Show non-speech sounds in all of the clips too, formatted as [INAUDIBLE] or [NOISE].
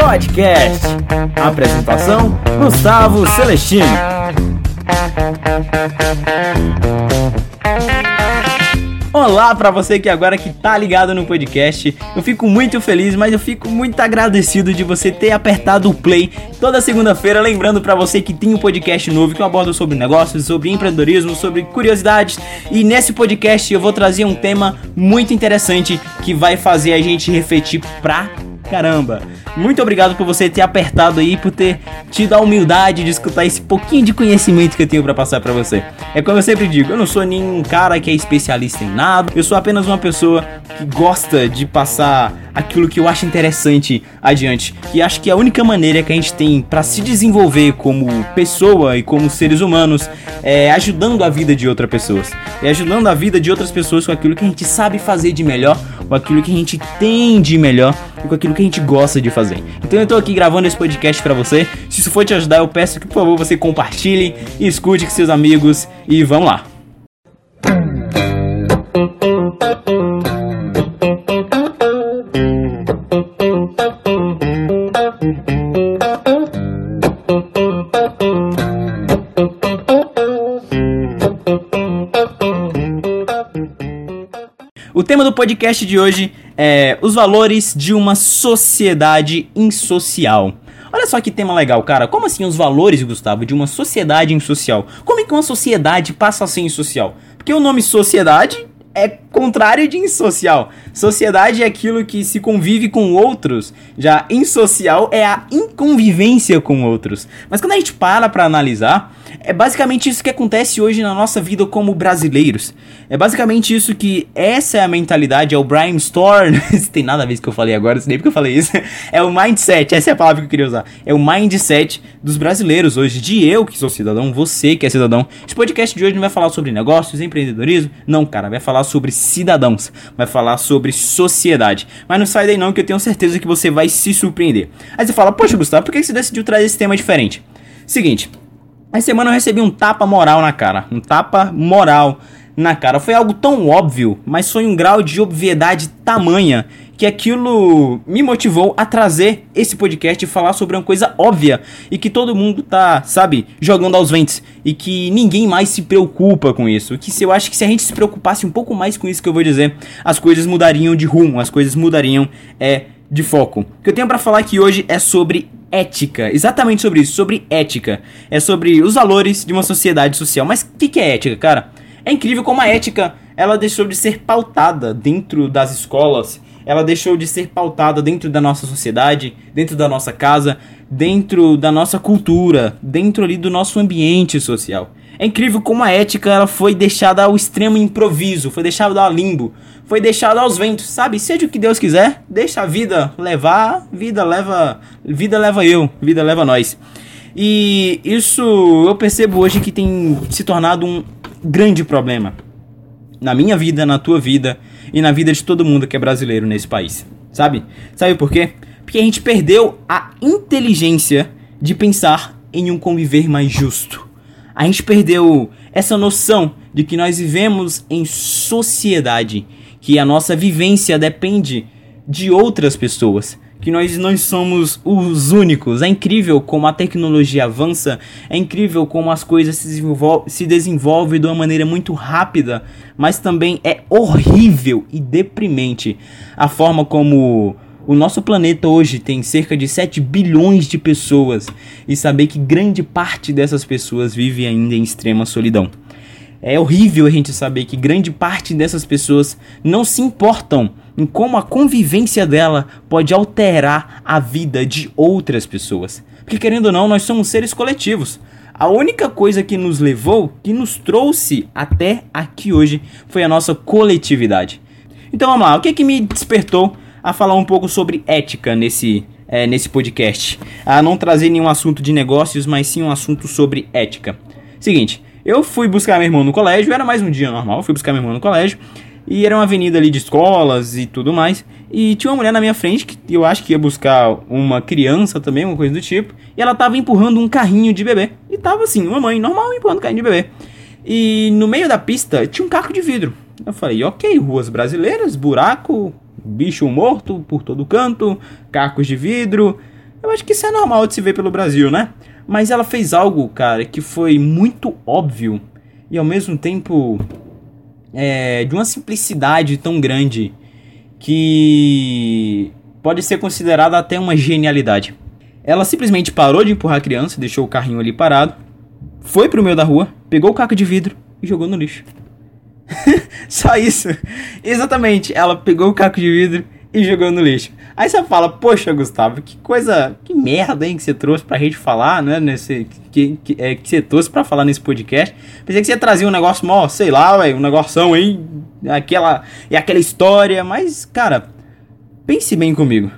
Podcast. Apresentação: Gustavo Celestino. Olá para você que agora que tá ligado no podcast. Eu fico muito feliz, mas eu fico muito agradecido de você ter apertado o play toda segunda-feira, lembrando para você que tem um podcast novo que eu abordo sobre negócios, sobre empreendedorismo, sobre curiosidades. E nesse podcast eu vou trazer um tema muito interessante que vai fazer a gente refletir pra caramba. Muito obrigado por você ter apertado aí, por ter tido a humildade de escutar esse pouquinho de conhecimento que eu tenho para passar para você. É como eu sempre digo, eu não sou nenhum cara que é especialista em nada, eu sou apenas uma pessoa que gosta de passar aquilo que eu acho interessante adiante. E acho que a única maneira que a gente tem para se desenvolver como pessoa e como seres humanos é ajudando a vida de outras pessoas. É ajudando a vida de outras pessoas com aquilo que a gente sabe fazer de melhor, com aquilo que a gente tem de melhor e com aquilo que a gente gosta de fazer. Então eu tô aqui gravando esse podcast para você. Se isso for te ajudar, eu peço que por favor você compartilhe escute com seus amigos e vamos lá. O tema do podcast de hoje é os valores de uma sociedade insocial. Olha só que tema legal, cara. Como assim os valores, Gustavo, de uma sociedade insocial? Como é que uma sociedade passa a ser insocial? Porque o nome sociedade é contrário de insocial. Sociedade é aquilo que se convive com outros. Já insocial é a inconvivência com outros. Mas quando a gente para para analisar, é basicamente isso que acontece hoje na nossa vida como brasileiros. É basicamente isso que essa é a mentalidade, é o brainstorm. [LAUGHS] Isso tem nada a ver com o que eu falei agora, nem porque eu falei isso. [LAUGHS] É o mindset, essa é a palavra que eu queria usar. É o mindset dos brasileiros hoje, de eu que sou cidadão, você que é cidadão. Esse podcast de hoje não vai falar sobre negócios, empreendedorismo, não, cara, vai falar sobre cidadãos, vai falar sobre sociedade. Mas não sai daí não, que eu tenho certeza que você vai se surpreender. Aí você fala, poxa, Gustavo, por que você decidiu trazer esse tema diferente? Seguinte, essa semana eu recebi um tapa moral na cara, um tapa moral na cara. Foi algo tão óbvio, mas foi um grau de obviedade tamanha que aquilo me motivou a trazer esse podcast e falar sobre uma coisa óbvia e que todo mundo tá, sabe, jogando aos ventos e que ninguém mais se preocupa com isso. Que se eu acho que se a gente se preocupasse um pouco mais com isso que eu vou dizer, as coisas mudariam de rumo, as coisas mudariam é de foco. O que eu tenho para falar aqui hoje é sobre ética, exatamente sobre isso, sobre ética. É sobre os valores de uma sociedade social. Mas o que, que é ética, cara? É incrível como a ética ela deixou de ser pautada dentro das escolas, ela deixou de ser pautada dentro da nossa sociedade, dentro da nossa casa, dentro da nossa cultura, dentro ali do nosso ambiente social. É incrível como a ética ela foi deixada ao extremo improviso, foi deixada ao limbo, foi deixada aos ventos, sabe? Seja o que Deus quiser, deixa a vida levar, vida leva, vida leva eu, vida leva nós. E isso eu percebo hoje que tem se tornado um grande problema na minha vida, na tua vida e na vida de todo mundo que é brasileiro nesse país. Sabe? Sabe por quê? Porque a gente perdeu a inteligência de pensar em um conviver mais justo. A gente perdeu essa noção de que nós vivemos em sociedade, que a nossa vivência depende de outras pessoas que nós não somos os únicos. É incrível como a tecnologia avança, é incrível como as coisas se, desenvol se desenvolvem de uma maneira muito rápida, mas também é horrível e deprimente a forma como o nosso planeta hoje tem cerca de 7 bilhões de pessoas e saber que grande parte dessas pessoas vive ainda em extrema solidão. É horrível a gente saber que grande parte dessas pessoas não se importam em como a convivência dela pode alterar a vida de outras pessoas. Porque querendo ou não, nós somos seres coletivos. A única coisa que nos levou, que nos trouxe até aqui hoje, foi a nossa coletividade. Então vamos lá, o que, é que me despertou a falar um pouco sobre ética nesse, é, nesse podcast? A não trazer nenhum assunto de negócios, mas sim um assunto sobre ética. Seguinte, eu fui buscar meu irmão no colégio, era mais um dia normal, fui buscar meu irmão no colégio. E era uma avenida ali de escolas e tudo mais. E tinha uma mulher na minha frente que eu acho que ia buscar uma criança também, uma coisa do tipo. E ela tava empurrando um carrinho de bebê. E tava assim, uma mãe normal empurrando um carrinho de bebê. E no meio da pista tinha um caco de vidro. Eu falei, ok, ruas brasileiras, buraco, bicho morto por todo canto, cacos de vidro. Eu acho que isso é normal de se ver pelo Brasil, né? Mas ela fez algo, cara, que foi muito óbvio e ao mesmo tempo é, de uma simplicidade tão grande que pode ser considerada até uma genialidade. Ela simplesmente parou de empurrar a criança, deixou o carrinho ali parado, foi pro meio da rua, pegou o caco de vidro e jogou no lixo. [LAUGHS] Só isso. Exatamente. Ela pegou o caco de vidro e jogou no lixo. Aí você fala, poxa, Gustavo, que coisa, que merda, hein, que você trouxe pra gente falar, né, nesse, que, que, é, que você trouxe pra falar nesse podcast. Pensei que você ia trazer um negócio mó, sei lá, velho, um negoção aí, aquela, e aquela história, mas, cara, pense bem comigo.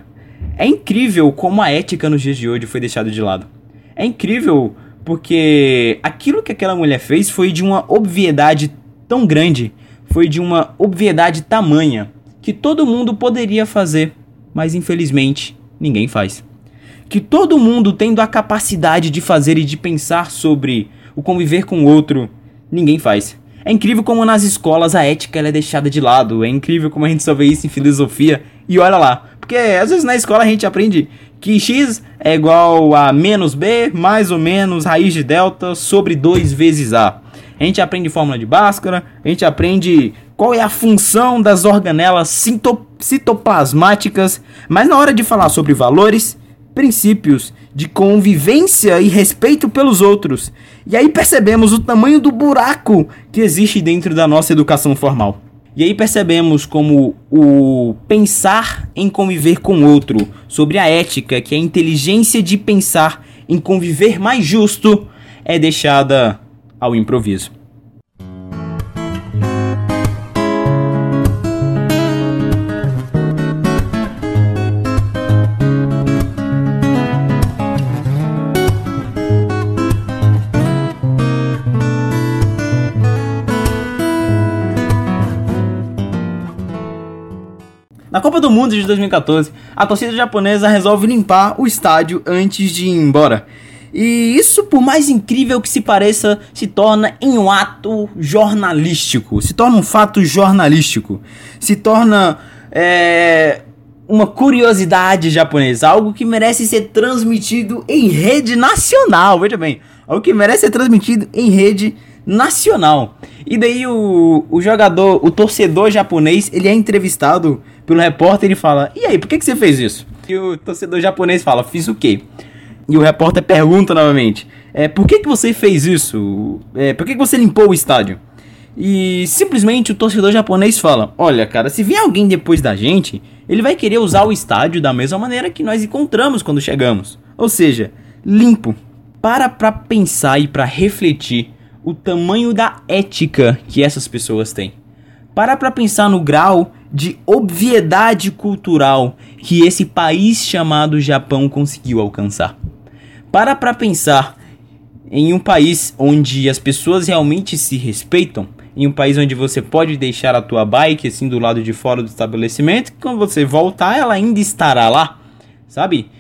É incrível como a ética nos dias de hoje foi deixada de lado. É incrível porque aquilo que aquela mulher fez foi de uma obviedade tão grande, foi de uma obviedade tamanha, que todo mundo poderia fazer, mas infelizmente ninguém faz. Que todo mundo tendo a capacidade de fazer e de pensar sobre o conviver com o outro, ninguém faz. É incrível como nas escolas a ética é deixada de lado, é incrível como a gente só vê isso em filosofia e olha lá. Porque às vezes na escola a gente aprende que x é igual a menos b mais ou menos raiz de delta sobre 2 vezes a a gente aprende fórmula de Bhaskara, a gente aprende qual é a função das organelas citoplasmáticas, mas na hora de falar sobre valores, princípios de convivência e respeito pelos outros, e aí percebemos o tamanho do buraco que existe dentro da nossa educação formal. E aí percebemos como o pensar em conviver com outro, sobre a ética, que é a inteligência de pensar em conviver mais justo, é deixada ao improviso. Na Copa do Mundo de 2014, a torcida japonesa resolve limpar o estádio antes de ir embora. E isso, por mais incrível que se pareça, se torna em um ato jornalístico. Se torna um fato jornalístico. Se torna é, uma curiosidade japonesa. Algo que merece ser transmitido em rede nacional. Veja bem, algo que merece ser transmitido em rede nacional. E daí o, o jogador, o torcedor japonês, ele é entrevistado pelo repórter e fala: E aí, por que, que você fez isso? E o torcedor japonês fala: Fiz o quê? E o repórter pergunta novamente: é, por que, que você fez isso? É, por que, que você limpou o estádio? E simplesmente o torcedor japonês fala: Olha, cara, se vier alguém depois da gente, ele vai querer usar o estádio da mesma maneira que nós encontramos quando chegamos. Ou seja, limpo. Para pra pensar e para refletir o tamanho da ética que essas pessoas têm. Para pra pensar no grau de obviedade cultural que esse país chamado Japão conseguiu alcançar. Para para pensar em um país onde as pessoas realmente se respeitam, em um país onde você pode deixar a tua bike assim do lado de fora do estabelecimento, que quando você voltar ela ainda estará lá, sabe?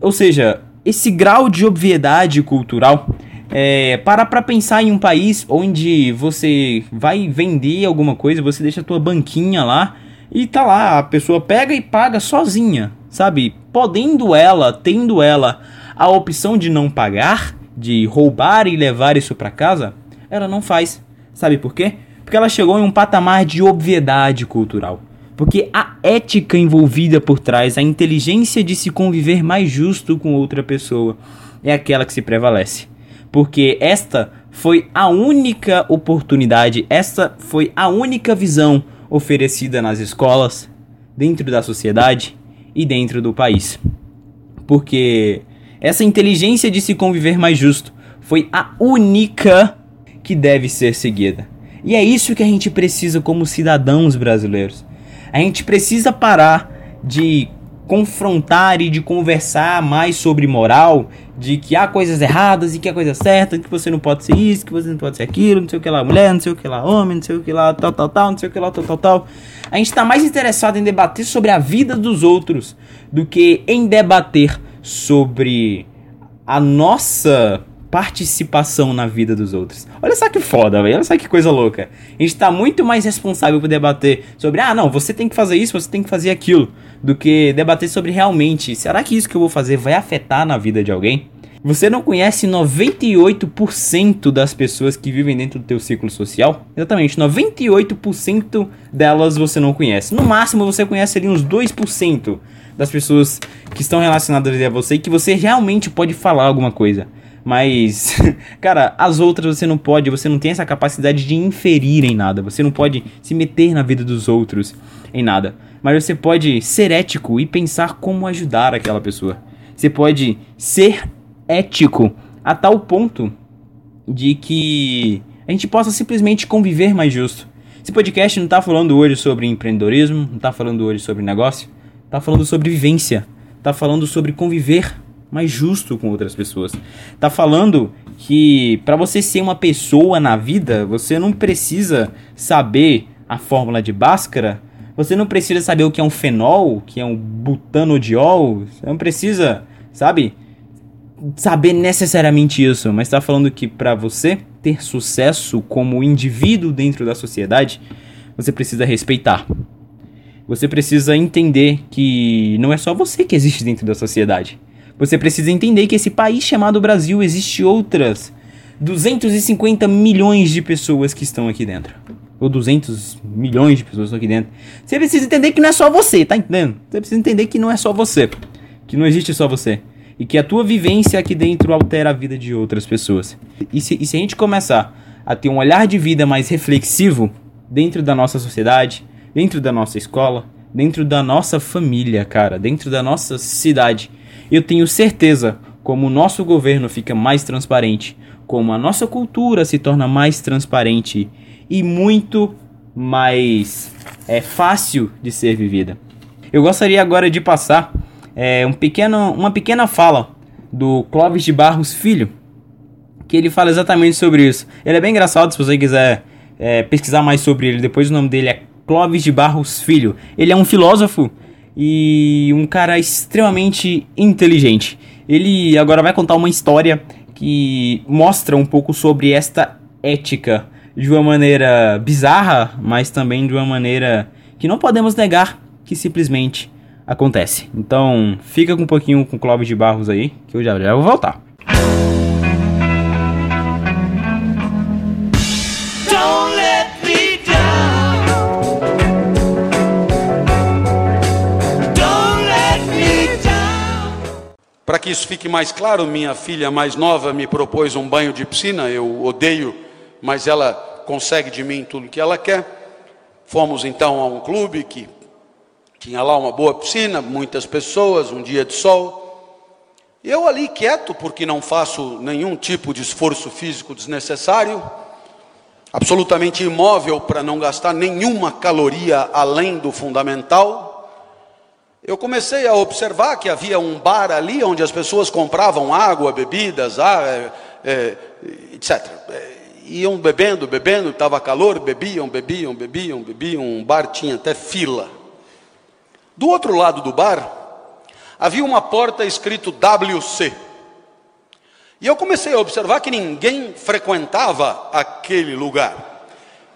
Ou seja, esse grau de obviedade cultural é, para pra pensar em um país onde você vai vender alguma coisa, você deixa a tua banquinha lá e tá lá, a pessoa pega e paga sozinha, sabe? Podendo ela, tendo ela a opção de não pagar, de roubar e levar isso para casa, ela não faz. Sabe por quê? Porque ela chegou em um patamar de obviedade cultural. Porque a ética envolvida por trás, a inteligência de se conviver mais justo com outra pessoa, é aquela que se prevalece. Porque esta foi a única oportunidade, esta foi a única visão oferecida nas escolas, dentro da sociedade e dentro do país. Porque essa inteligência de se conviver mais justo foi a única que deve ser seguida. E é isso que a gente precisa como cidadãos brasileiros. A gente precisa parar de confrontar e de conversar mais sobre moral, de que há coisas erradas e que há coisa certa, que você não pode ser isso, que você não pode ser aquilo, não sei o que lá mulher, não sei o que lá homem, não sei o que lá tal, tal, tal, não sei o que lá tal, tal, tal. A gente está mais interessado em debater sobre a vida dos outros do que em debater sobre a nossa participação na vida dos outros. Olha só que foda, velho. Olha só que coisa louca. A gente tá muito mais responsável por debater sobre, ah, não, você tem que fazer isso, você tem que fazer aquilo, do que debater sobre realmente, será que isso que eu vou fazer vai afetar na vida de alguém? Você não conhece 98% das pessoas que vivem dentro do teu ciclo social? Exatamente, 98% delas você não conhece. No máximo você conhece ali uns 2% das pessoas que estão relacionadas a você e que você realmente pode falar alguma coisa. Mas, [LAUGHS] cara, as outras você não pode, você não tem essa capacidade de inferir em nada. Você não pode se meter na vida dos outros em nada. Mas você pode ser ético e pensar como ajudar aquela pessoa. Você pode ser ético a tal ponto de que a gente possa simplesmente conviver mais justo. Esse podcast não está falando hoje sobre empreendedorismo, não está falando hoje sobre negócio, está falando sobre vivência, está falando sobre conviver mais justo com outras pessoas. Está falando que para você ser uma pessoa na vida, você não precisa saber a fórmula de Bhaskara, você não precisa saber o que é um fenol, o que é um butanodiol, você não precisa, sabe, saber necessariamente isso, mas está falando que para você ter sucesso como indivíduo dentro da sociedade, você precisa respeitar. Você precisa entender que não é só você que existe dentro da sociedade. Você precisa entender que esse país chamado Brasil existe outras 250 milhões de pessoas que estão aqui dentro. Ou 200 milhões de pessoas estão aqui dentro. Você precisa entender que não é só você, tá entendendo? Você precisa entender que não é só você. Que não existe só você e que a tua vivência aqui dentro altera a vida de outras pessoas. E se, e se a gente começar a ter um olhar de vida mais reflexivo dentro da nossa sociedade, dentro da nossa escola, dentro da nossa família, cara, dentro da nossa cidade, eu tenho certeza como o nosso governo fica mais transparente, como a nossa cultura se torna mais transparente e muito mais é fácil de ser vivida. Eu gostaria agora de passar é, um pequeno, uma pequena fala do Clóvis de Barros Filho, que ele fala exatamente sobre isso. Ele é bem engraçado, se você quiser é, pesquisar mais sobre ele, depois o nome dele é Clóvis de Barros Filho. Ele é um filósofo e um cara extremamente inteligente. Ele agora vai contar uma história que mostra um pouco sobre esta ética de uma maneira bizarra, mas também de uma maneira que não podemos negar que simplesmente acontece. Então, fica com um pouquinho com o Clóvis de Barros aí, que eu já, já vou voltar. Para que isso fique mais claro, minha filha mais nova me propôs um banho de piscina. Eu odeio, mas ela consegue de mim tudo que ela quer. Fomos então a um clube que tinha lá uma boa piscina, muitas pessoas, um dia de sol. Eu ali quieto, porque não faço nenhum tipo de esforço físico desnecessário, absolutamente imóvel para não gastar nenhuma caloria além do fundamental. Eu comecei a observar que havia um bar ali onde as pessoas compravam água, bebidas, ah, é, é, etc. É, iam bebendo, bebendo, estava calor, bebiam, bebiam, bebiam, bebiam. Um bar tinha até fila. Do outro lado do bar, havia uma porta escrito WC. E eu comecei a observar que ninguém frequentava aquele lugar.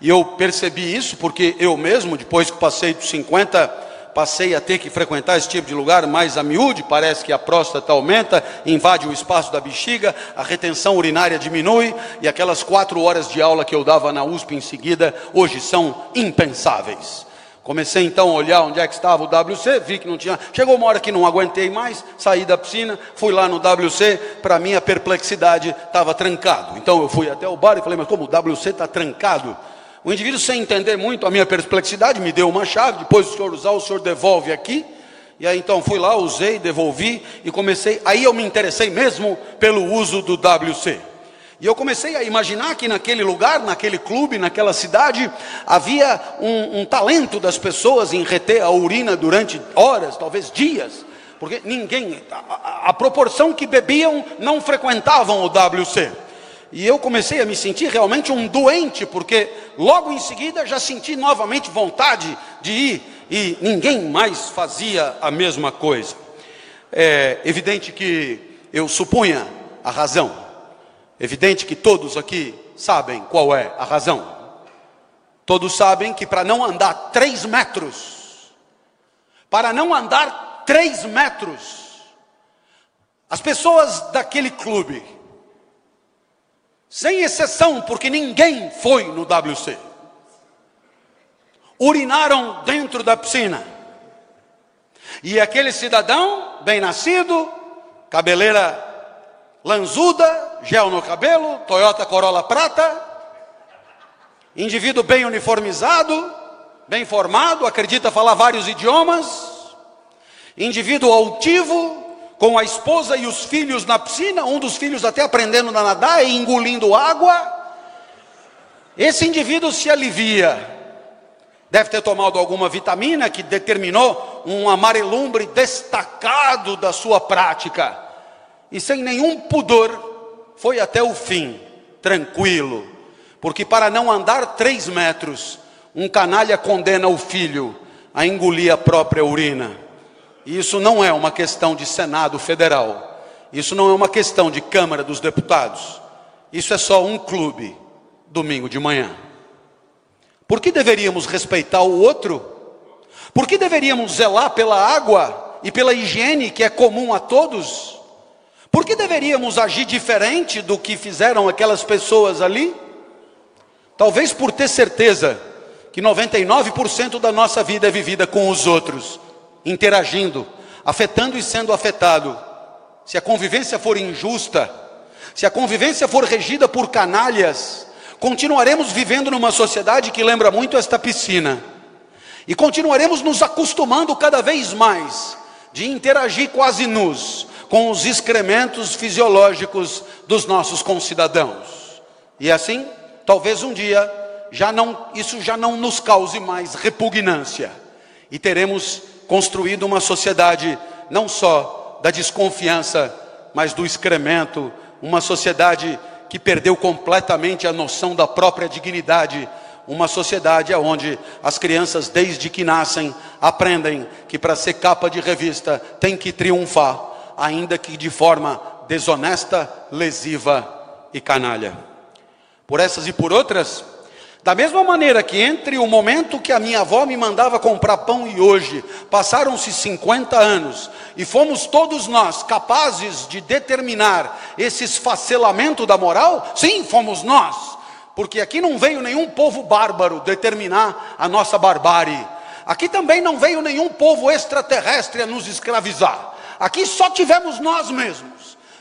E eu percebi isso porque eu mesmo, depois que passei dos 50, passei a ter que frequentar esse tipo de lugar mais a miúde, parece que a próstata aumenta, invade o espaço da bexiga, a retenção urinária diminui, e aquelas quatro horas de aula que eu dava na USP em seguida, hoje são impensáveis. Comecei então a olhar onde é que estava o WC, vi que não tinha. Chegou uma hora que não aguentei mais, saí da piscina, fui lá no WC, para minha perplexidade estava trancado. Então eu fui até o bar e falei, mas como o WC está trancado? O indivíduo, sem entender muito a minha perplexidade, me deu uma chave, depois o senhor usar, o senhor devolve aqui. E aí então fui lá, usei, devolvi e comecei. Aí eu me interessei mesmo pelo uso do WC. E eu comecei a imaginar que naquele lugar, naquele clube, naquela cidade, havia um, um, talento das pessoas em reter a urina durante horas, talvez dias, porque ninguém, a, a proporção que bebiam não frequentavam o WC. E eu comecei a me sentir realmente um doente, porque logo em seguida já senti novamente vontade de ir e ninguém mais fazia a mesma coisa. É evidente que eu supunha a razão Evidente que todos aqui sabem qual é a razão. Todos sabem que para não andar três metros, para não andar três metros, as pessoas daquele clube, sem exceção, porque ninguém foi no WC, urinaram dentro da piscina. E aquele cidadão, bem nascido, cabeleira lanzuda, gel no cabelo, Toyota Corolla prata, indivíduo bem uniformizado, bem formado, acredita falar vários idiomas, indivíduo altivo, com a esposa e os filhos na piscina, um dos filhos até aprendendo a nadar e engolindo água. Esse indivíduo se alivia. Deve ter tomado alguma vitamina que determinou um amarelumbre destacado da sua prática. E sem nenhum pudor, foi até o fim, tranquilo, porque para não andar três metros, um canalha condena o filho a engolir a própria urina. E isso não é uma questão de Senado Federal, isso não é uma questão de Câmara dos Deputados, isso é só um clube, domingo de manhã. Por que deveríamos respeitar o outro? Por que deveríamos zelar pela água e pela higiene que é comum a todos? Por que deveríamos agir diferente do que fizeram aquelas pessoas ali? Talvez por ter certeza que 99% da nossa vida é vivida com os outros, interagindo, afetando e sendo afetado. Se a convivência for injusta, se a convivência for regida por canalhas, continuaremos vivendo numa sociedade que lembra muito esta piscina. E continuaremos nos acostumando cada vez mais de interagir quase nus com os excrementos fisiológicos dos nossos concidadãos. E assim, talvez um dia já não, isso já não nos cause mais repugnância e teremos construído uma sociedade não só da desconfiança, mas do excremento, uma sociedade que perdeu completamente a noção da própria dignidade, uma sociedade onde as crianças desde que nascem aprendem que para ser capa de revista tem que triunfar, ainda que de forma desonesta, lesiva e canalha por essas e por outras. Da mesma maneira que entre o momento que a minha avó me mandava comprar pão e hoje, passaram-se 50 anos, e fomos todos nós capazes de determinar esse esfacelamento da moral? Sim, fomos nós, porque aqui não veio nenhum povo bárbaro determinar a nossa barbárie, aqui também não veio nenhum povo extraterrestre a nos escravizar, aqui só tivemos nós mesmos.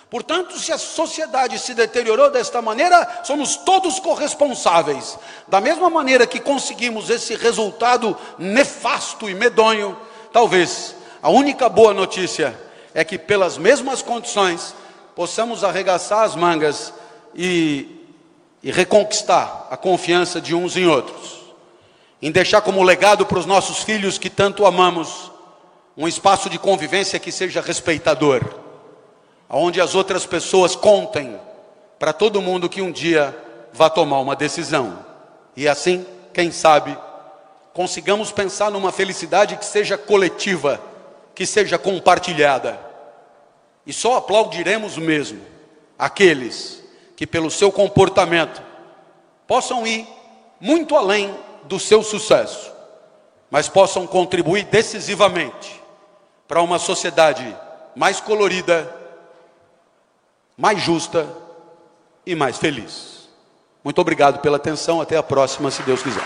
Portanto, se a sociedade se deteriorou desta maneira, somos todos corresponsáveis. Da mesma maneira que conseguimos esse resultado nefasto e medonho, talvez a única boa notícia é que, pelas mesmas condições, possamos arregaçar as mangas e, e reconquistar a confiança de uns em outros, em deixar como legado para os nossos filhos que tanto amamos um espaço de convivência que seja respeitador onde as outras pessoas contem para todo mundo que um dia vai tomar uma decisão. E assim, quem sabe, consigamos pensar numa felicidade que seja coletiva, que seja compartilhada. E só aplaudiremos mesmo aqueles que, pelo seu comportamento, possam ir muito além do seu sucesso, mas possam contribuir decisivamente para uma sociedade mais colorida mais justa e mais feliz. Muito obrigado pela atenção. Até a próxima, se Deus quiser.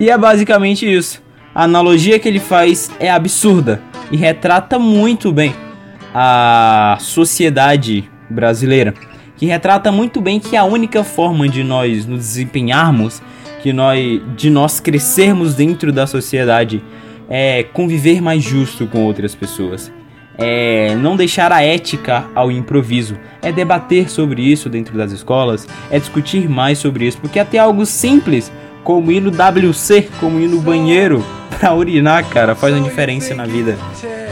E é basicamente isso. A analogia que ele faz é absurda e retrata muito bem a sociedade brasileira, que retrata muito bem que a única forma de nós nos desempenharmos que nós, de nós crescermos dentro da sociedade é conviver mais justo com outras pessoas. É não deixar a ética ao improviso, é debater sobre isso dentro das escolas, é discutir mais sobre isso, porque até algo simples como ir no WC, como ir no banheiro para urinar, cara, faz uma diferença na vida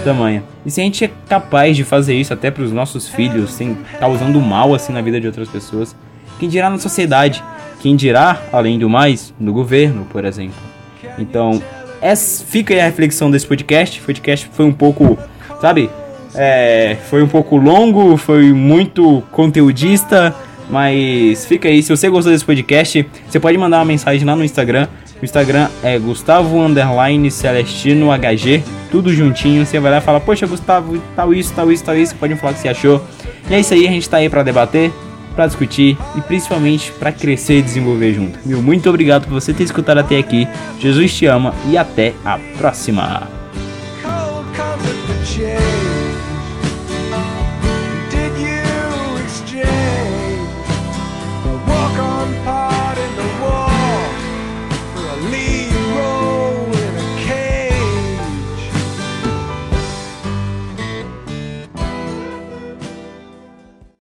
tamanha. E se a gente é capaz de fazer isso até para os nossos filhos, sem causando mal assim na vida de outras pessoas, quem dirá na sociedade? Quem dirá, além do mais, no governo, por exemplo. Então, essa, fica aí a reflexão desse podcast. O podcast foi um pouco, sabe? É, foi um pouco longo, foi muito conteudista, mas fica aí. Se você gostou desse podcast, você pode mandar uma mensagem lá no Instagram. O Instagram é Gustavo Underline Celestino HG, tudo juntinho. Você vai lá e fala, poxa, Gustavo, tal isso, tal isso, tal isso. Pode me falar o que você achou. E é isso aí, a gente tá aí pra debater para discutir e principalmente para crescer e desenvolver junto. Meu muito obrigado por você ter escutado até aqui. Jesus te ama e até a próxima.